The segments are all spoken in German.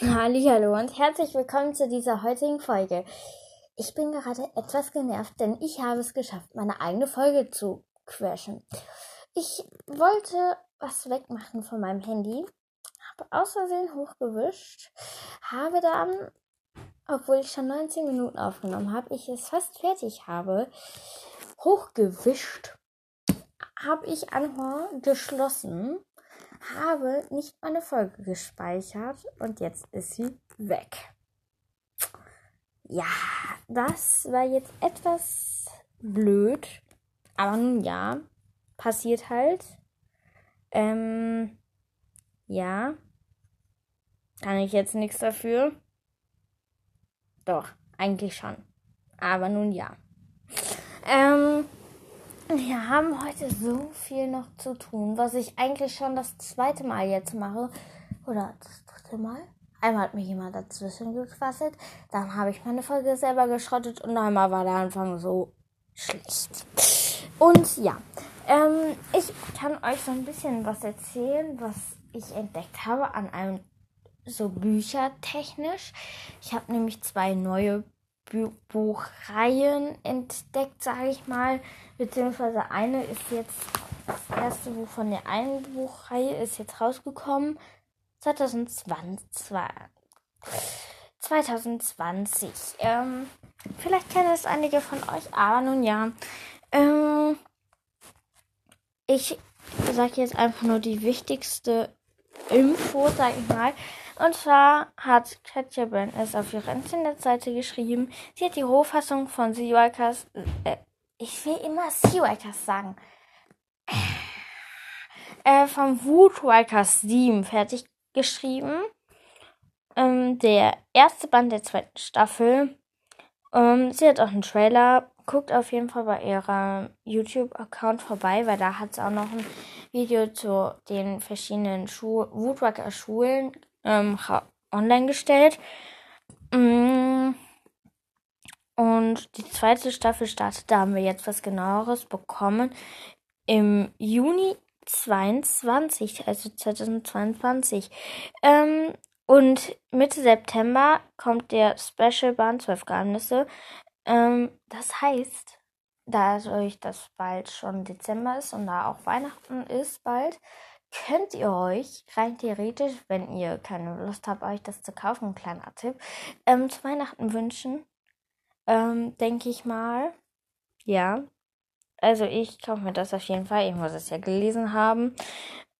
Hallo und herzlich willkommen zu dieser heutigen Folge. Ich bin gerade etwas genervt, denn ich habe es geschafft, meine eigene Folge zu crashen. Ich wollte was wegmachen von meinem Handy, habe aus Versehen hochgewischt, habe dann, obwohl ich schon 19 Minuten aufgenommen habe, ich es fast fertig habe, hochgewischt, habe ich Anhor geschlossen habe nicht meine Folge gespeichert und jetzt ist sie weg. Ja, das war jetzt etwas blöd, aber nun ja, passiert halt. Ähm, ja, kann ich jetzt nichts dafür? Doch, eigentlich schon. Aber nun ja. Ähm, wir haben heute so viel noch zu tun, was ich eigentlich schon das zweite Mal jetzt mache. Oder das dritte Mal. Einmal hat mir jemand dazwischen gequasselt. Dann habe ich meine Folge selber geschrottet und einmal war der Anfang so schlecht. Und ja, ähm, ich kann euch so ein bisschen was erzählen, was ich entdeckt habe an einem so büchertechnisch. Ich habe nämlich zwei neue Buchreihen entdeckt, sage ich mal. Beziehungsweise eine ist jetzt, das erste Buch von der einen Buchreihe ist jetzt rausgekommen. 2020. 2020. Ähm, vielleicht kennen es einige von euch, aber nun ja. Ähm, ich sage jetzt einfach nur die wichtigste Info, sag ich mal. Und zwar hat Katja Ben es auf ihrer Internetseite geschrieben. Sie hat die Rohfassung von Seawalkers, äh, ich will immer Seawalkers sagen, äh, vom Woodwalkers 7 fertig geschrieben. Ähm, der erste Band der zweiten Staffel. Ähm, sie hat auch einen Trailer. Guckt auf jeden Fall bei ihrem YouTube-Account vorbei, weil da hat sie auch noch ein Video zu den verschiedenen Schu Woodwalker-Schulen ähm, online gestellt. Mm. Und die zweite Staffel startet, da haben wir jetzt was genaueres bekommen. Im Juni 22, also 2022. Ähm, und Mitte September kommt der Special Band 12 Geheimnisse. Ähm, das heißt, da euch das bald schon Dezember ist und da auch Weihnachten ist bald, könnt ihr euch rein theoretisch, wenn ihr keine Lust habt, euch das zu kaufen, ein kleiner Tipp, ähm, zu Weihnachten wünschen. Ähm, denke ich mal. Ja. Also ich kaufe mir das auf jeden Fall. Ich muss es ja gelesen haben.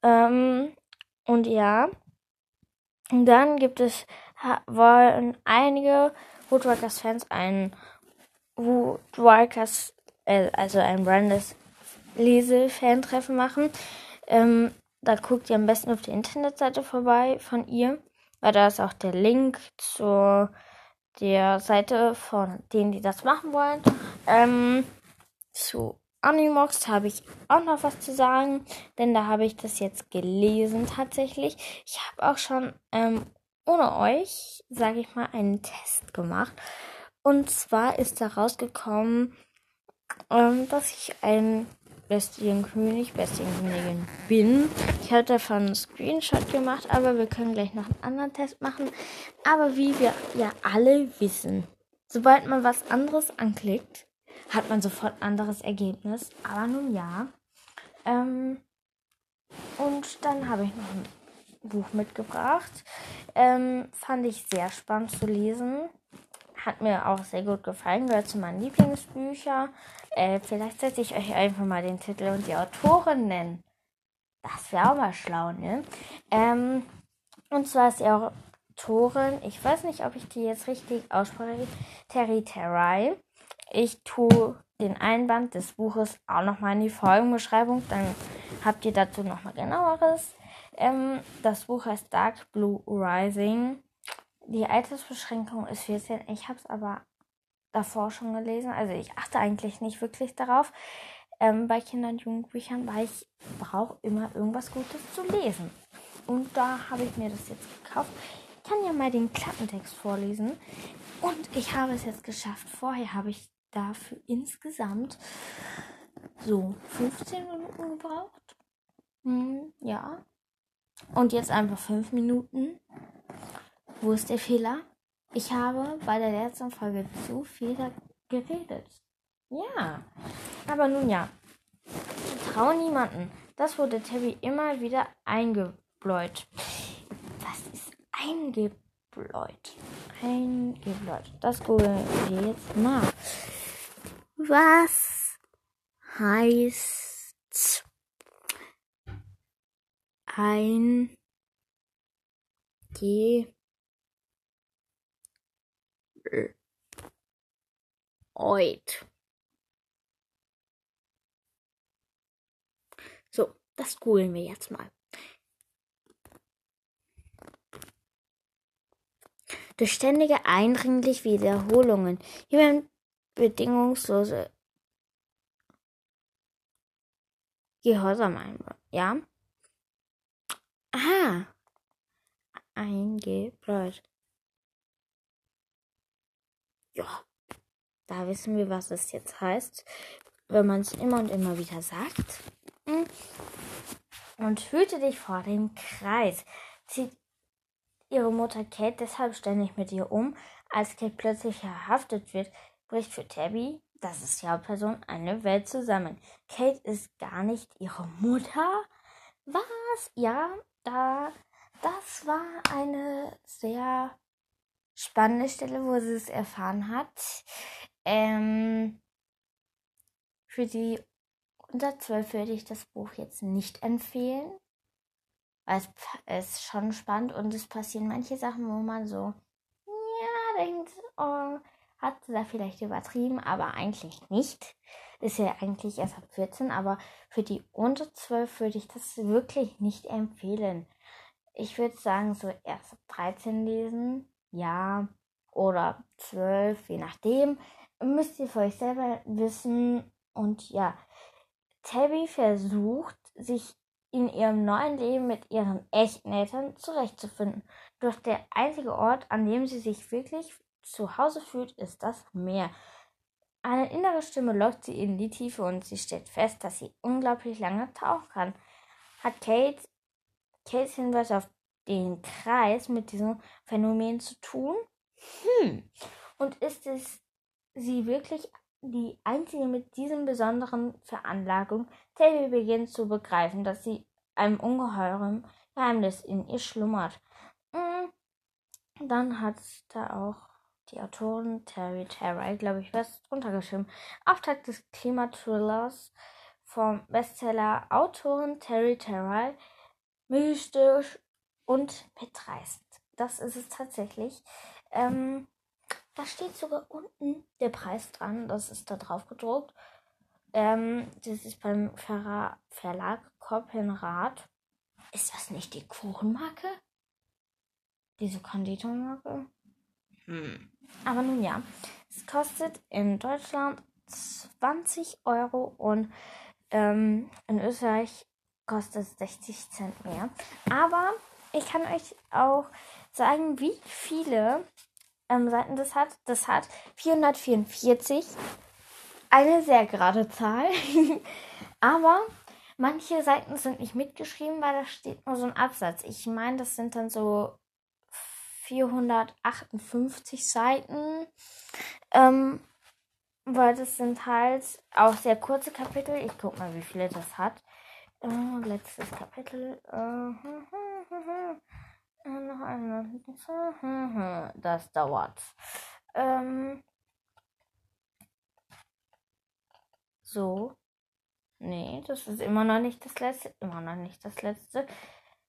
Ähm, und ja. Und dann gibt es, wollen einige Woodwalkers-Fans ein Woodwalkers, äh, also ein Brandes Lese-Fan-Treffen machen. Ähm, da guckt ihr am besten auf der Internetseite vorbei von ihr, weil da ist auch der Link zu der Seite von denen, die das machen wollen. Ähm, zu Animox habe ich auch noch was zu sagen, denn da habe ich das jetzt gelesen tatsächlich. Ich habe auch schon ähm, ohne euch, sage ich mal, einen Test gemacht. Und zwar ist da rausgekommen, ähm, dass ich ein bestigen König, bestigen Königin bin. Ich habe davon einen Screenshot gemacht, aber wir können gleich noch einen anderen Test machen. Aber wie wir ja alle wissen, sobald man was anderes anklickt, hat man sofort ein anderes Ergebnis. Aber nun ja. Ähm, und dann habe ich noch ein Buch mitgebracht. Ähm, fand ich sehr spannend zu lesen. Hat mir auch sehr gut gefallen, gehört zu meinen Lieblingsbüchern. Äh, vielleicht sollte ich euch einfach mal den Titel und die Autorin nennen. Das wäre auch mal schlau, ne? Ähm, und zwar ist die Autorin, ich weiß nicht, ob ich die jetzt richtig ausspreche, Terry Terry. Ich tue den Einband des Buches auch nochmal in die Folgenbeschreibung, dann habt ihr dazu nochmal genaueres. Ähm, das Buch heißt Dark Blue Rising. Die Altersbeschränkung ist 14. Ich habe es aber davor schon gelesen. Also ich achte eigentlich nicht wirklich darauf ähm, bei Kinder- und Jugendbüchern, weil ich brauche immer irgendwas Gutes zu lesen. Und da habe ich mir das jetzt gekauft. Ich kann ja mal den Klappentext vorlesen. Und ich habe es jetzt geschafft. Vorher habe ich dafür insgesamt so 15 Minuten gebraucht. Hm, ja. Und jetzt einfach 5 Minuten. Wo ist der Fehler? Ich habe bei der letzten Folge zu viel geredet. Ja, aber nun ja. Trau niemanden. Das wurde Tabby immer wieder eingebläut. Was ist eingebläut? Eingebläut. Das googeln wir jetzt mal. Was heißt ein Ge Oid. So, das googeln wir jetzt mal. Durch ständige eindringliche Wiederholungen. Hier werden bedingungslose Gehorsam einbauen. Ja? Aha. Eingebläut. Ja. Da wissen wir, was es jetzt heißt, wenn man es immer und immer wieder sagt. Hm. Und hüte dich vor dem Kreis. Zieht ihre Mutter Kate deshalb ständig mit ihr um. Als Kate plötzlich verhaftet wird, bricht für Tabby, das ist die Hauptperson, eine Welt zusammen. Kate ist gar nicht ihre Mutter. Was? Ja, da, das war eine sehr spannende Stelle, wo sie es erfahren hat. Ähm, für die unter 12 würde ich das Buch jetzt nicht empfehlen. Weil es ist schon spannend und es passieren manche Sachen, wo man so, ja, denkt, oh, hat da vielleicht übertrieben, aber eigentlich nicht. Ist ja eigentlich erst ab 14, aber für die unter 12 würde ich das wirklich nicht empfehlen. Ich würde sagen, so erst ab 13 lesen, ja, oder 12, je nachdem müsst ihr für euch selber wissen. Und ja, Tabby versucht, sich in ihrem neuen Leben mit ihren echten Eltern zurechtzufinden. Doch der einzige Ort, an dem sie sich wirklich zu Hause fühlt, ist das Meer. Eine innere Stimme lockt sie in die Tiefe und sie stellt fest, dass sie unglaublich lange tauchen kann. Hat Kate Kates Hinweis auf den Kreis mit diesem Phänomen zu tun? Hm. Und ist es sie wirklich die einzige mit diesem besonderen Veranlagung. Tabby beginnt zu begreifen, dass sie einem ungeheuren Geheimnis in ihr schlummert. Mm, dann hat da auch die Autorin Terry Terry, glaube ich, was drunter geschrieben. Auftakt des Klimathrillers vom Bestseller Autorin Terry Terry. Mystisch und mitreißend. Das ist es tatsächlich. Ähm, da steht sogar unten der Preis dran. Das ist da drauf gedruckt. Ähm, das ist beim Ver Verlag Koppenrad. Ist das nicht die Kuchenmarke? Diese Konditormarke? Hm. Aber nun ja. Es kostet in Deutschland 20 Euro und ähm, in Österreich kostet es 60 Cent mehr. Aber ich kann euch auch sagen, wie viele ähm, Seiten das hat. Das hat 444. Eine sehr gerade Zahl. Aber manche Seiten sind nicht mitgeschrieben, weil da steht nur so ein Absatz. Ich meine, das sind dann so 458 Seiten. Ähm, weil das sind halt auch sehr kurze Kapitel. Ich guck mal, wie viele das hat. Äh, letztes Kapitel. Äh, noch eine. Das dauert. Ähm. So. Nee, das ist immer noch nicht das letzte. Immer noch nicht das letzte.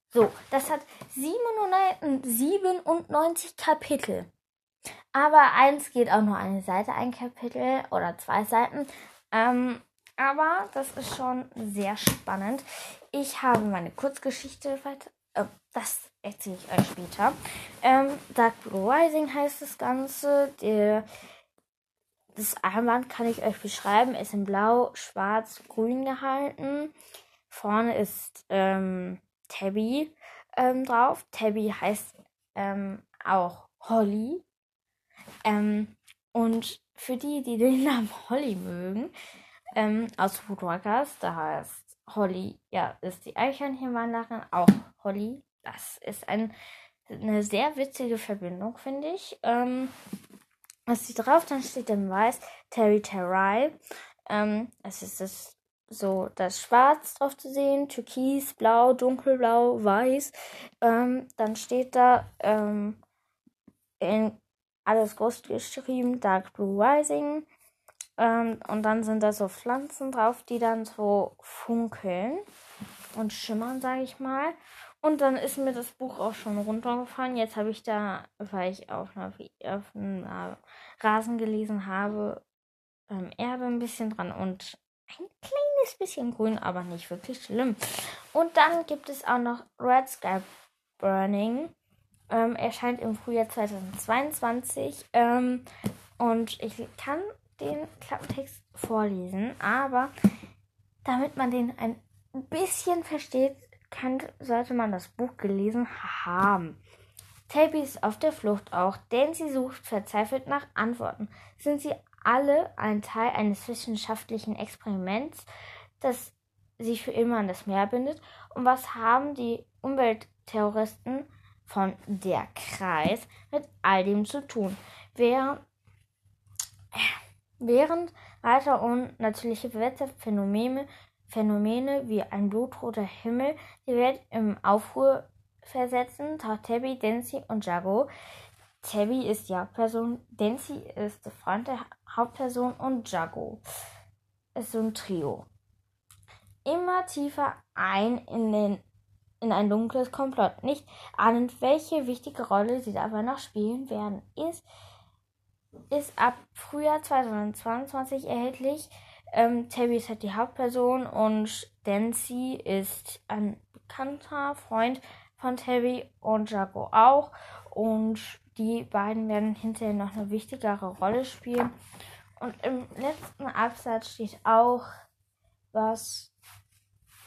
So, das hat 797 Kapitel. Aber eins geht auch nur eine Seite, ein Kapitel oder zwei Seiten. Ähm, aber das ist schon sehr spannend. Ich habe meine Kurzgeschichte weiter. Äh, das erzähle ich euch später. Ähm, Dark Blue Rising heißt das Ganze. Der, das Armband kann ich euch beschreiben. Ist in blau, schwarz, grün gehalten. Vorne ist ähm, Tabby ähm, drauf. Tabby heißt ähm, auch Holly. Ähm, und für die, die den Namen Holly mögen, ähm, aus Foodwalkers, da heißt Holly, ja, ist die Eichhörnchenwanderin, auch Holly das ist ein eine sehr witzige Verbindung, finde ich. Ähm, was steht drauf? Dann steht im Weiß Terry Terry. Ähm, es ist das so das Schwarz drauf zu sehen, Türkis, Blau, Dunkelblau, Weiß. Ähm, dann steht da ähm, in alles groß geschrieben Dark Blue Rising. Ähm, und dann sind da so Pflanzen drauf, die dann so funkeln und schimmern, sage ich mal. Und dann ist mir das Buch auch schon runtergefallen. Jetzt habe ich da, weil ich auf, einer, auf einem äh, Rasen gelesen habe, ähm, Erde ein bisschen dran und ein kleines bisschen grün, aber nicht wirklich schlimm. Und dann gibt es auch noch Red Sky Burning. Ähm, erscheint im Frühjahr 2022. Ähm, und ich kann den Klappentext vorlesen, aber damit man den ein bisschen versteht, kann, sollte man das Buch gelesen haben. Tabby ist auf der Flucht auch, denn sie sucht verzweifelt nach Antworten. Sind sie alle ein Teil eines wissenschaftlichen Experiments, das sich für immer an das Meer bindet? Und was haben die Umweltterroristen von der Kreis mit all dem zu tun? Wer Während weiter unnatürliche Wetterphänomene Phänomene wie ein blutroter Himmel die Welt im Aufruhr versetzen, taucht Tabby, Dancy und Jago. Tabby ist die Hauptperson, Dancy ist der Freund der Hauptperson und Jago ist so ein Trio. Immer tiefer ein in, den, in ein dunkles Komplott. Nicht ahnend, welche wichtige Rolle sie dabei noch spielen werden, ist ist ab Frühjahr 2022 erhältlich. Ähm, Tabby ist halt die Hauptperson und Dancy ist ein bekannter Freund von Tabby und Jago auch. Und die beiden werden hinterher noch eine wichtigere Rolle spielen. Und im letzten Absatz steht auch was,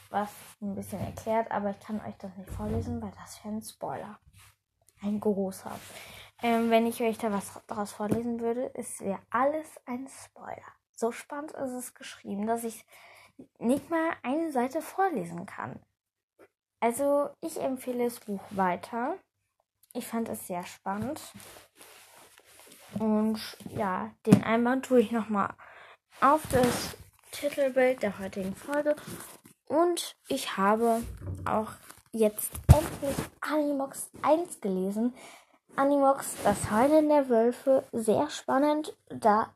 was ein bisschen erklärt, aber ich kann euch das nicht vorlesen, weil das wäre ein Spoiler. Ein großer. Ähm, wenn ich euch da was daraus vorlesen würde, es wäre alles ein Spoiler. So spannend ist es geschrieben, dass ich nicht mal eine Seite vorlesen kann. Also ich empfehle das Buch weiter. Ich fand es sehr spannend. Und ja, den Einband tue ich nochmal auf das Titelbild der heutigen Folge. Und ich habe auch jetzt endlich Animox 1 gelesen. Animox, das Heulen der Wölfe, sehr spannend. Das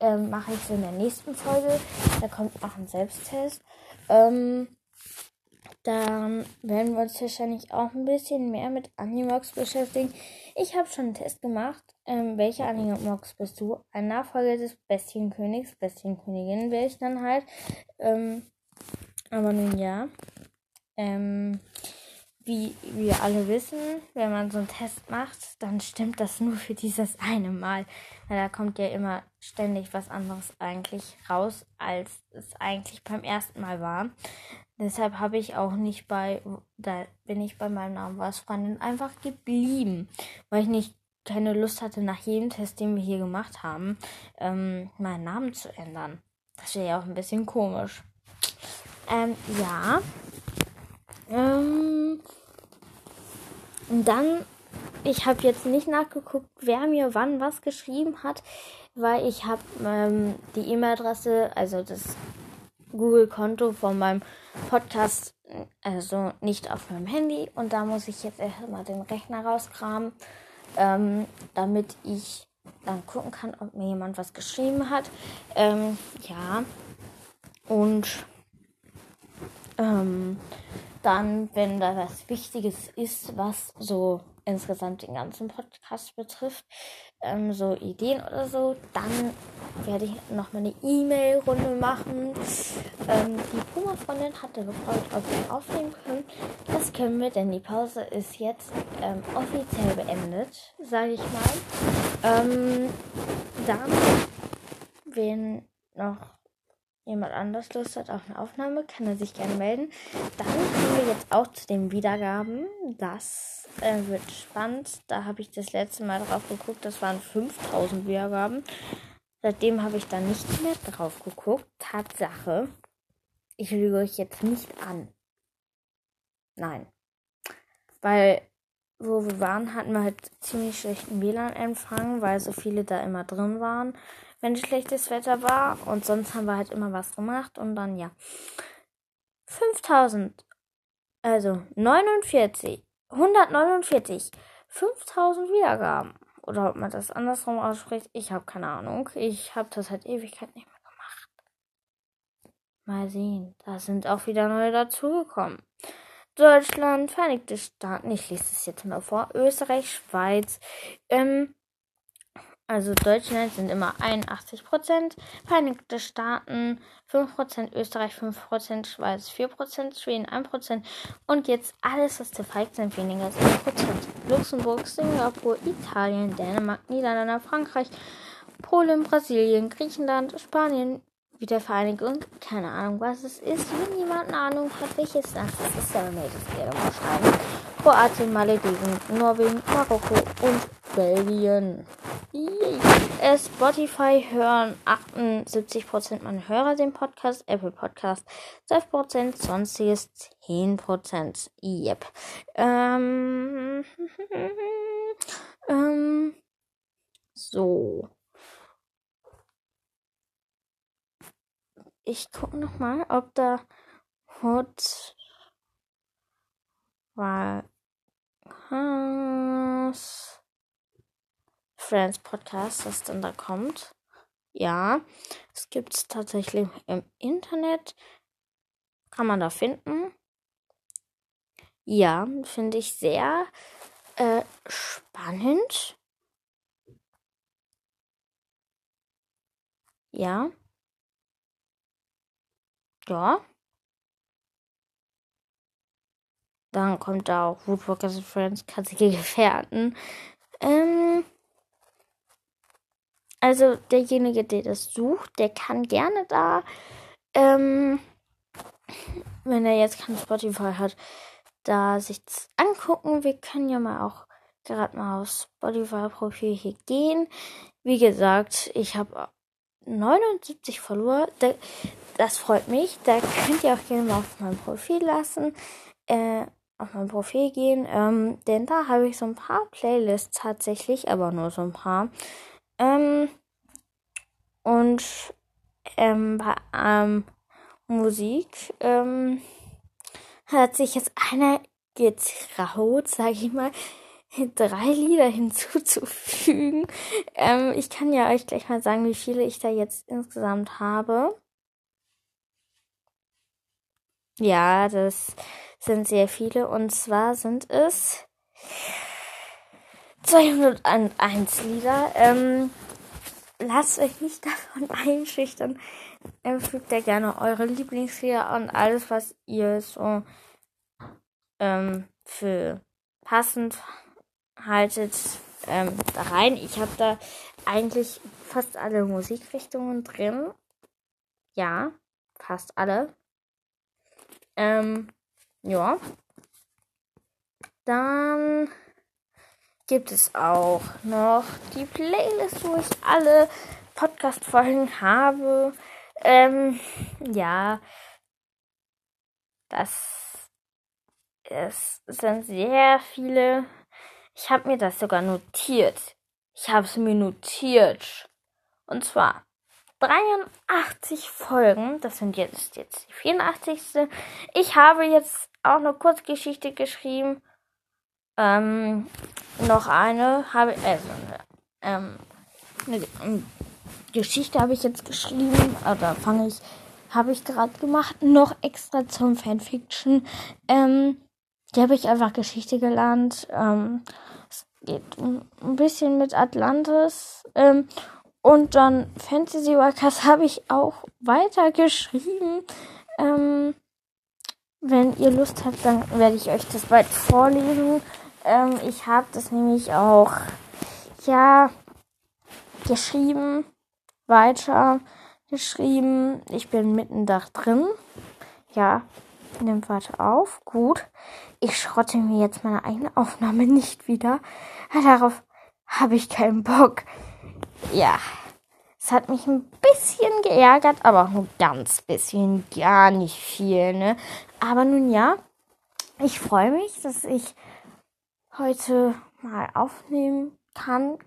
ähm, mache ich so in der nächsten Folge. Da kommt noch ein Selbsttest. Ähm, dann werden wir uns wahrscheinlich auch ein bisschen mehr mit Animox beschäftigen. Ich habe schon einen Test gemacht. Ähm, welcher Animox bist du? Ein Nachfolger des Bestienkönigs, Bestienkönigin wäre ich dann halt. Ähm, aber nun ja. Ähm, wie wir alle wissen, wenn man so einen Test macht, dann stimmt das nur für dieses eine Mal. Weil da kommt ja immer ständig was anderes eigentlich raus, als es eigentlich beim ersten Mal war. Deshalb habe ich auch nicht bei, da bin ich bei meinem Namen was Freundin einfach geblieben, weil ich nicht keine Lust hatte, nach jedem Test, den wir hier gemacht haben, ähm, meinen Namen zu ändern. Das wäre ja auch ein bisschen komisch. Ähm, ja. Ähm, und dann, ich habe jetzt nicht nachgeguckt, wer mir wann was geschrieben hat, weil ich habe ähm, die E-Mail-Adresse, also das Google-Konto von meinem Podcast, also nicht auf meinem Handy. Und da muss ich jetzt erstmal den Rechner rauskramen, ähm, damit ich dann gucken kann, ob mir jemand was geschrieben hat. Ähm, ja. Und ähm, dann, wenn da was Wichtiges ist, was so insgesamt den ganzen Podcast betrifft, ähm, so Ideen oder so, dann werde ich noch mal eine E-Mail-Runde machen. Ähm, die Puma-Freundin hatte gefragt, ob wir aufnehmen können. Das können wir, denn die Pause ist jetzt ähm, offiziell beendet, sage ich mal. Ähm, dann, wenn noch jemand anders Lust hat auf eine Aufnahme, kann er sich gerne melden. Dann kommen wir jetzt auch zu den Wiedergaben. Das äh, wird spannend. Da habe ich das letzte Mal drauf geguckt. Das waren 5000 Wiedergaben. Seitdem habe ich da nicht mehr drauf geguckt. Tatsache. Ich lüge euch jetzt nicht an. Nein. Weil wo wir waren, hatten wir halt ziemlich schlechten WLAN-Empfang, weil so viele da immer drin waren, wenn schlechtes Wetter war. Und sonst haben wir halt immer was gemacht. Und dann, ja. 5000, also 49, 149, 5000 Wiedergaben. Oder ob man das andersrum ausspricht, ich habe keine Ahnung. Ich habe das halt Ewigkeit nicht mehr gemacht. Mal sehen, da sind auch wieder neue dazugekommen. Deutschland, Vereinigte Staaten, ich lese es jetzt mal vor, Österreich, Schweiz, ähm, also Deutschland sind immer 81% Vereinigte Staaten 5% Österreich 5% Schweiz 4% Schweden 1% und jetzt alles, was zu feigt sind, weniger als 1% Luxemburg, Singapur, Italien, Dänemark, Niederlande, Frankreich, Polen, Brasilien, Griechenland, Spanien, Wiedervereinigung, keine Ahnung, was es ist. Wenn jemand eine Ahnung hat, welches das ist, ist mir das gerne mal schreiben. Kroatien, Malediven, Norwegen, Marokko und Belgien. Yay. Spotify hören 78% meiner Hörer den Podcast, Apple Podcast 12%, sonstiges 10%. Yep. Ähm, ähm, so. Ich gucke nochmal, ob da Hot war. Friends Podcast, das dann da kommt. Ja, es gibt es tatsächlich im Internet. Kann man da finden. Ja, finde ich sehr äh, spannend. Ja. Ja. Dann kommt da auch Woodwalkers Friends, katzige Gefährten. Ähm, also derjenige, der das sucht, der kann gerne da, ähm, wenn er jetzt kein Spotify hat, da sich angucken. Wir können ja mal auch gerade mal aufs Spotify-Profil hier gehen. Wie gesagt, ich habe 79 Follower. Das freut mich. Da könnt ihr auch gerne mal auf mein Profil lassen. Äh, auf mein Profil gehen. Ähm, denn da habe ich so ein paar Playlists tatsächlich, aber nur so ein paar. Ähm, und ähm, bei ähm, Musik ähm, hat sich jetzt einer getraut, sage ich mal, drei Lieder hinzuzufügen. Ähm, ich kann ja euch gleich mal sagen, wie viele ich da jetzt insgesamt habe. Ja, das sind sehr viele. Und zwar sind es 201 Lieder. Ähm, lasst euch nicht davon einschüchtern. Fügt ja gerne eure Lieblingslieder und alles, was ihr so ähm, für passend haltet, ähm, da rein. Ich habe da eigentlich fast alle Musikrichtungen drin. Ja, fast alle. Ähm, ja. Dann gibt es auch noch die Playlist, wo ich alle Podcast-Folgen habe. Ähm, ja, das es sind sehr viele. Ich habe mir das sogar notiert. Ich habe es mir notiert. Und zwar 83 Folgen. Das sind jetzt, jetzt die 84. Ich habe jetzt auch eine Kurzgeschichte geschrieben. Ähm, noch eine habe ich, also ähm, eine, eine Geschichte habe ich jetzt geschrieben, oder fange ich, habe ich gerade gemacht, noch extra zum Fanfiction. Ähm, die habe ich einfach Geschichte gelernt. Ähm, es geht ein bisschen mit Atlantis. Ähm, und dann Fantasy Workers habe ich auch weitergeschrieben. Ähm, wenn ihr Lust habt, dann werde ich euch das bald vorlesen. Ähm, ich habe das nämlich auch, ja, geschrieben, weiter geschrieben. Ich bin mitten da drin. Ja, nimmt weiter auf. Gut. Ich schrotte mir jetzt meine eigene Aufnahme nicht wieder. Darauf habe ich keinen Bock. Ja. Es hat mich ein bisschen geärgert, aber auch nur ganz bisschen, gar nicht viel, ne? Aber nun ja, ich freue mich, dass ich heute mal aufnehmen kann.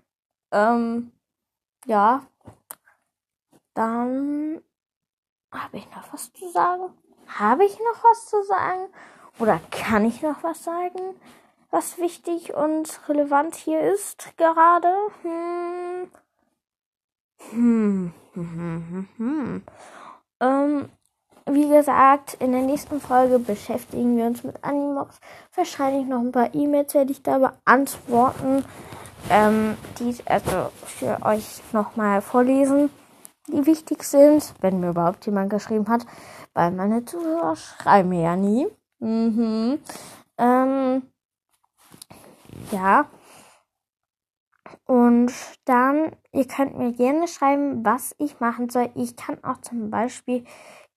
Ähm, ja, dann habe ich noch was zu sagen. Habe ich noch was zu sagen? Oder kann ich noch was sagen, was wichtig und relevant hier ist gerade? Hm. Hm. Hm. Hm. hm, hm. Ähm, wie gesagt, in der nächsten Folge beschäftigen wir uns mit Animox. Wahrscheinlich noch ein paar E-Mails werde ich da beantworten. Ähm, die also für euch nochmal vorlesen, die wichtig sind, wenn mir überhaupt jemand geschrieben hat, weil meine Zuhörer schreiben mir ja nie. Mhm. Ähm, ja. Und dann, ihr könnt mir gerne schreiben, was ich machen soll. Ich kann auch zum Beispiel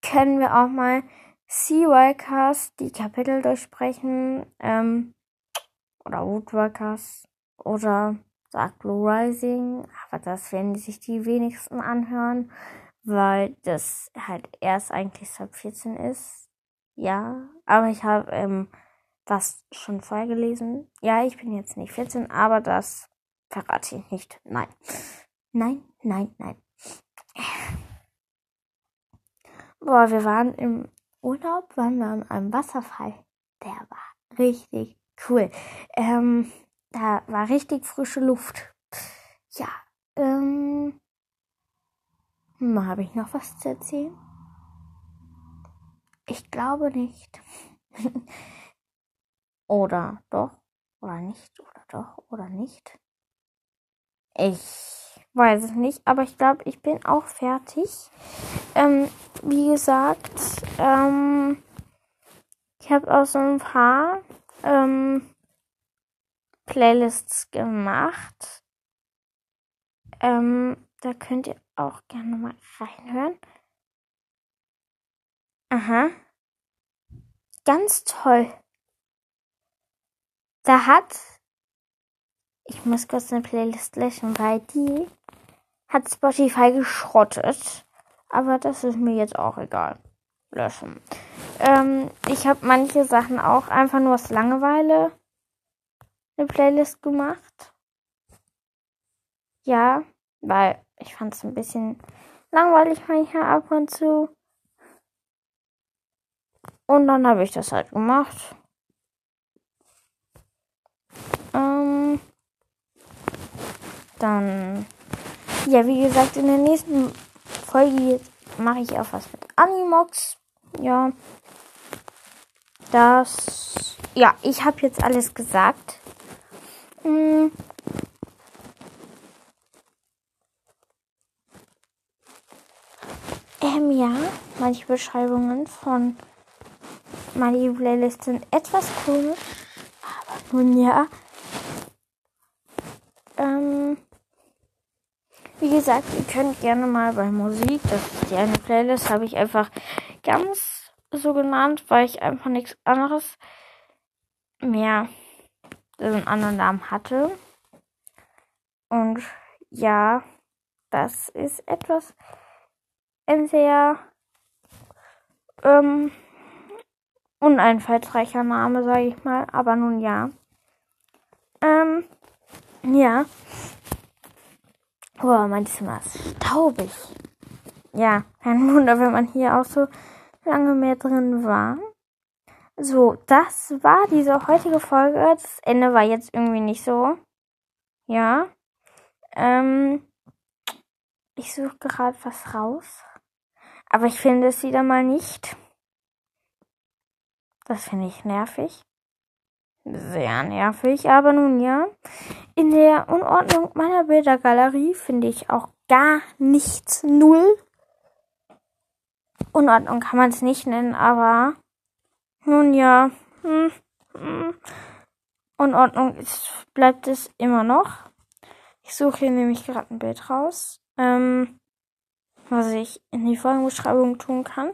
können wir auch mal Seawalkers die Kapitel durchsprechen. Ähm, oder Woodworkers oder Dark Blue Rising. Aber das werden sich die wenigsten anhören, weil das halt erst eigentlich sub 14 ist. Ja, aber ich habe ähm, das schon vorher gelesen. Ja, ich bin jetzt nicht 14, aber das verrate ich nicht. Nein. Nein, nein, nein. Boah, wir waren im Urlaub, waren wir an einem Wasserfall. Der war richtig cool. Ähm, da war richtig frische Luft. Ja, ähm, hm, habe ich noch was zu erzählen? Ich glaube nicht. oder doch, oder nicht, oder doch, oder nicht. Ich weiß es nicht, aber ich glaube, ich bin auch fertig. Ähm, wie gesagt, ähm, ich habe auch so ein paar ähm, Playlists gemacht. Ähm, da könnt ihr auch gerne mal reinhören. Aha. Ganz toll. Da hat. Ich muss kurz eine Playlist löschen, weil die hat Spotify geschrottet. Aber das ist mir jetzt auch egal. Löschen. Ähm, ich habe manche Sachen auch einfach nur aus Langeweile eine Playlist gemacht. Ja, weil ich fand es ein bisschen langweilig manchmal ab und zu. Und dann habe ich das halt gemacht. Dann ja, wie gesagt, in der nächsten Folge mache ich auch was mit Animox. Ja. Das. Ja, ich habe jetzt alles gesagt. Hm. Ähm, ja, manche Beschreibungen von meiner Playlist sind etwas komisch. Aber nun ja. Ähm. Wie gesagt, ihr könnt gerne mal bei Musik, das ist die eine Playlist, habe ich einfach ganz so genannt, weil ich einfach nichts anderes mehr einen anderen Namen hatte. Und ja, das ist etwas ein sehr ähm, uneinfallsreicher Name, sage ich mal. Aber nun ja. Ähm, ja. Oh, mein Zimmer ist staubig. Ja, kein Wunder, wenn man hier auch so lange mehr drin war. So, das war diese heutige Folge. Das Ende war jetzt irgendwie nicht so. Ja. Ähm, ich suche gerade was raus. Aber ich finde es wieder mal nicht. Das finde ich nervig. Sehr nervig, aber nun ja. In der Unordnung meiner Bildergalerie finde ich auch gar nichts null. Unordnung kann man es nicht nennen, aber nun ja. Hm, hm. Unordnung ist, bleibt es immer noch. Ich suche hier nämlich gerade ein Bild raus, ähm, was ich in die Folgenbeschreibung tun kann.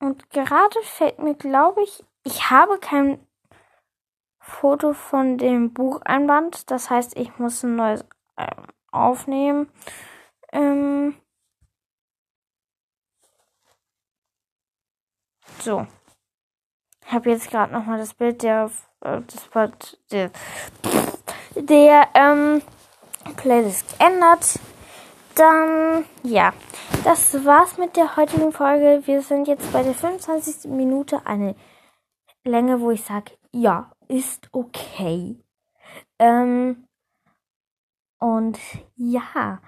Und gerade fällt mir, glaube ich, ich habe kein Foto von dem Bucheinband. Das heißt, ich muss ein neues äh, aufnehmen. Ähm so. Ich habe jetzt gerade nochmal das Bild der äh, das war der, der ähm, Playlist geändert. Dann, ja, das war's mit der heutigen Folge. Wir sind jetzt bei der 25. Minute. Eine Länge, wo ich sage, ja, ist okay. Ähm, und ja,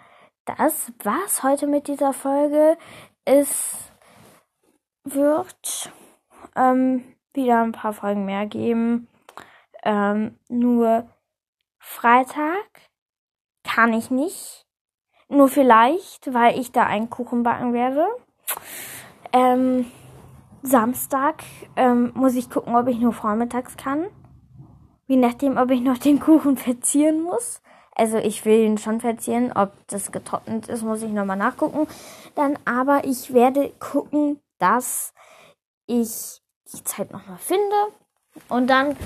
das war's heute mit dieser Folge. Es wird ähm, wieder ein paar Folgen mehr geben. Ähm, nur Freitag kann ich nicht. Nur vielleicht, weil ich da einen Kuchen backen werde. Ähm, Samstag ähm, muss ich gucken, ob ich nur vormittags kann. Wie nachdem, ob ich noch den Kuchen verzieren muss. Also ich will ihn schon verzieren. Ob das getrocknet ist, muss ich nochmal nachgucken. Dann aber ich werde gucken, dass ich die Zeit nochmal finde. Und dann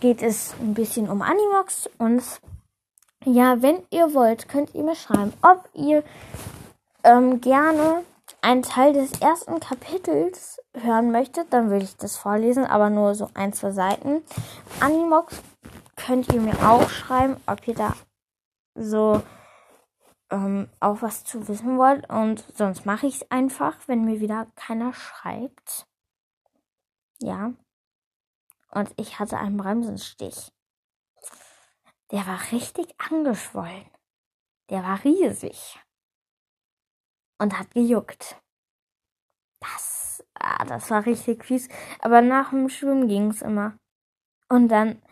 geht es ein bisschen um Animox und ja, wenn ihr wollt, könnt ihr mir schreiben, ob ihr ähm, gerne einen Teil des ersten Kapitels hören möchtet, dann würde ich das vorlesen, aber nur so ein, zwei Seiten. Animox könnt ihr mir auch schreiben, ob ihr da so ähm, auch was zu wissen wollt. Und sonst mache ich es einfach, wenn mir wieder keiner schreibt. Ja. Und ich hatte einen Bremsenstich. Der war richtig angeschwollen. Der war riesig. Und hat gejuckt. Das, ah, das war richtig fies. Aber nach dem Schwimmen ging's immer. Und dann,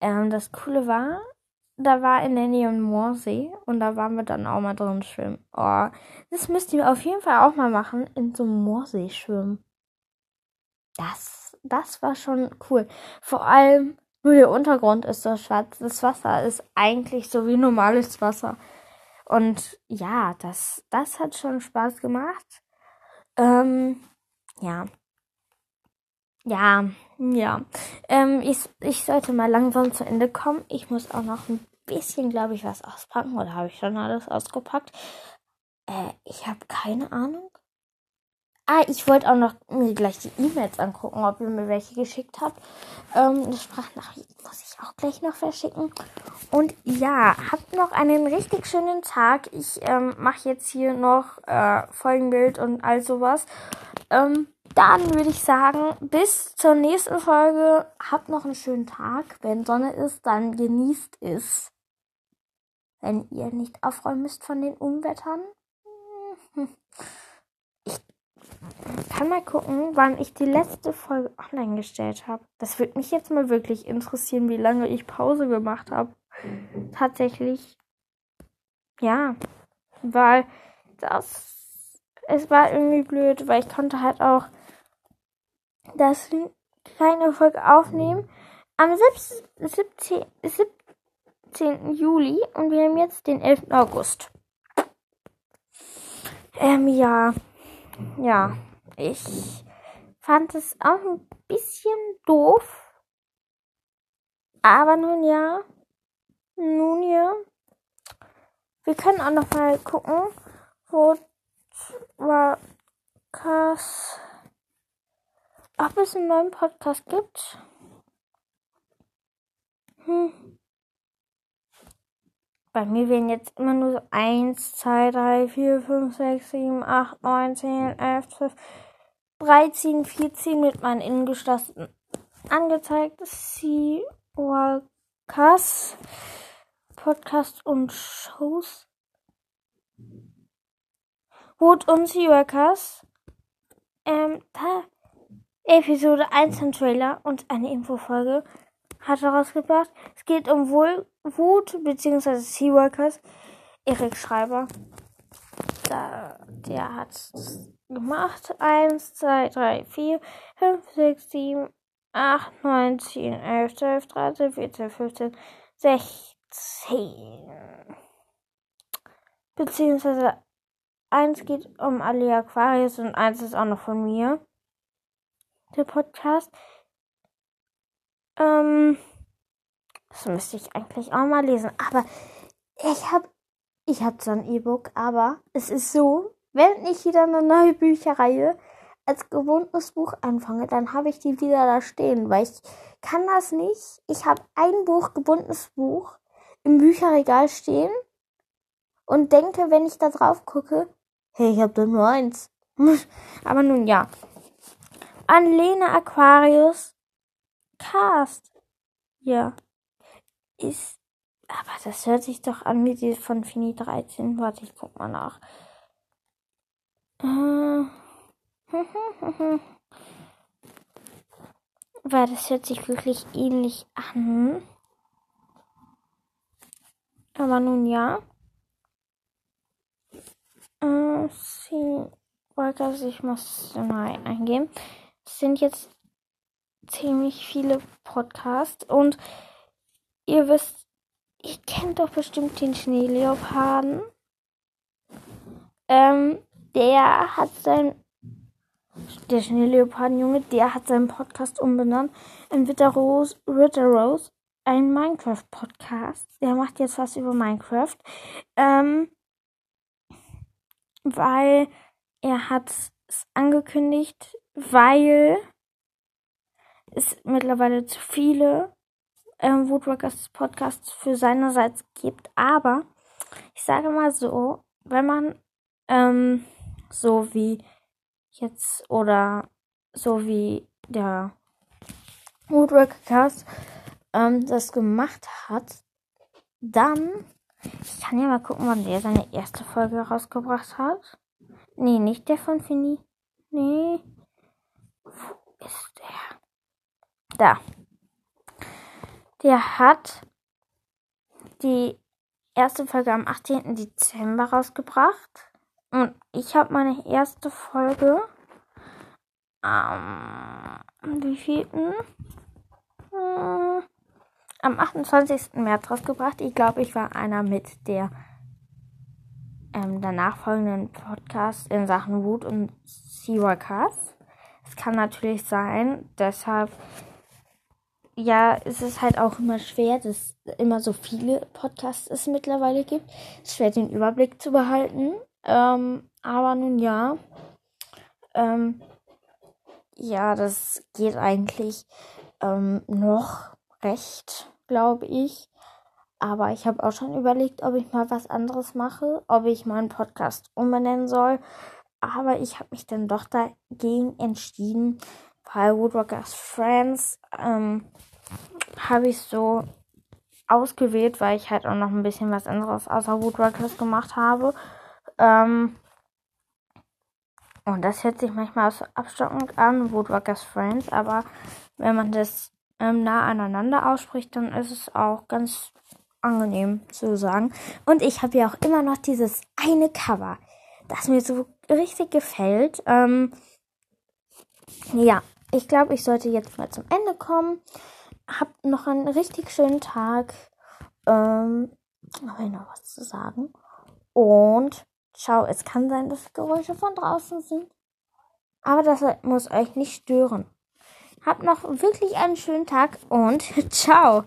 ähm, das Coole war, da war in der Nähe ein Moorsee und da waren wir dann auch mal drin schwimmen. Oh, das müsst ihr auf jeden Fall auch mal machen, in so einem Moorsee schwimmen. Das, das war schon cool. Vor allem, nur der Untergrund ist so schwarz. Das Wasser ist eigentlich so wie normales Wasser. Und ja, das, das hat schon Spaß gemacht. Ähm, ja. Ja, ja. Ähm, ich, ich sollte mal langsam zu Ende kommen. Ich muss auch noch ein bisschen, glaube ich, was auspacken. Oder habe ich schon alles ausgepackt? Äh, ich habe keine Ahnung. Ah, ich wollte auch noch mir gleich die E-Mails angucken, ob ihr mir welche geschickt habt. Ähm, eine Sprachnachricht muss ich auch gleich noch verschicken. Und ja, habt noch einen richtig schönen Tag. Ich ähm, mache jetzt hier noch äh, Folgenbild und all sowas. Ähm, dann würde ich sagen, bis zur nächsten Folge. Habt noch einen schönen Tag. Wenn Sonne ist, dann genießt es. Wenn ihr nicht aufräumen müsst von den Unwettern. Kann mal gucken, wann ich die letzte Folge online gestellt habe. Das würde mich jetzt mal wirklich interessieren, wie lange ich Pause gemacht habe. Tatsächlich. Ja. Weil das. Es war irgendwie blöd, weil ich konnte halt auch das kleine Folge aufnehmen. Am 17, 17, Juli und wir haben jetzt den 11. August. Ähm, ja ja, ich fand es auch ein bisschen doof. Aber nun ja, nun ja. Wir können auch noch mal gucken, wo war ob es einen neuen Podcast gibt. Hm. Bei mir werden jetzt immer nur so 1, 2, 3, 4, 5, 6, 7, 8, 9, 10, 11, 12, 13, 14 mit meinen Innengeschlossenen angezeigt. Sie Walkers Podcast und Shows. Wood und Seaworkers. Ähm, da Episode 1 ein Trailer und eine Infofolge hat herausgebracht. Es geht um Wut bzw. Seaworkers. Erik Schreiber. Da, der hat gemacht. 1, 2, 3, 4, 5, 6, 7, 8, 9, 10, 11, 12, 13, 14, 15, 16. Beziehungsweise eins geht um Ali Aquarius und eins ist auch noch von mir. Der Podcast. Ähm, das müsste ich eigentlich auch mal lesen. Aber ich habe ich hab so ein E-Book, aber es ist so, wenn ich wieder eine neue Bücherreihe, als gebundenes Buch anfange, dann habe ich die wieder da stehen, weil ich kann das nicht. Ich habe ein Buch, gebundenes Buch, im Bücherregal stehen und denke, wenn ich da drauf gucke, hey, ich habe da nur eins. Aber nun ja. An Lena Aquarius Cast. Ja. Ist. Aber das hört sich doch an wie die von Fini 13. Warte, ich guck mal nach. Äh. Weil das hört sich wirklich ähnlich an. Aber nun ja. Äh, sie wollte ich muss mal eingeben. Sind jetzt ziemlich viele Podcasts und ihr wisst, ihr kennt doch bestimmt den Schneeleoparden. Ähm, der hat sein der Schneeleopardenjunge, der hat seinen Podcast umbenannt in Ritter Rose, Ritter Rose ein Minecraft-Podcast. Der macht jetzt was über Minecraft. Ähm, weil er hat es angekündigt, weil es mittlerweile zu viele ähm, Woodworkers Podcasts für seinerseits gibt. Aber ich sage mal so, wenn man ähm, so wie jetzt oder so wie der Woodworkers ähm, das gemacht hat, dann, ich kann ja mal gucken, wann der seine erste Folge rausgebracht hat. Nee, nicht der von Fini. Nee. Wo ist der? Da. Der hat die erste Folge am 18. Dezember rausgebracht. Und ich habe meine erste Folge am wie vielten? Hm, am 28. März rausgebracht. Ich glaube, ich war einer mit der ähm, danach folgenden Podcasts in Sachen Wut und Seawalkers. Es kann natürlich sein, deshalb ja, es ist halt auch immer schwer, dass immer so viele Podcasts es mittlerweile gibt. Es ist schwer, den Überblick zu behalten. Ähm, aber nun ja. Ähm, ja, das geht eigentlich ähm, noch recht, glaube ich. Aber ich habe auch schon überlegt, ob ich mal was anderes mache, ob ich meinen Podcast umbenennen soll. Aber ich habe mich dann doch dagegen entschieden, weil Woodwalkers Friends ähm, habe ich so ausgewählt, weil ich halt auch noch ein bisschen was anderes außer Woodwalkers gemacht habe. Ähm, und das hört sich manchmal so abstockend an, Woodwalkers Friends, aber wenn man das ähm, nah aneinander ausspricht, dann ist es auch ganz angenehm zu sagen. Und ich habe ja auch immer noch dieses eine Cover, das mir so richtig gefällt. Ähm, ja, ich glaube, ich sollte jetzt mal zum Ende kommen. Habt noch einen richtig schönen Tag. Ähm, habe ich noch was zu sagen? Und ciao. Es kann sein, dass Geräusche von draußen sind. Aber das muss euch nicht stören. Habt noch wirklich einen schönen Tag und ciao.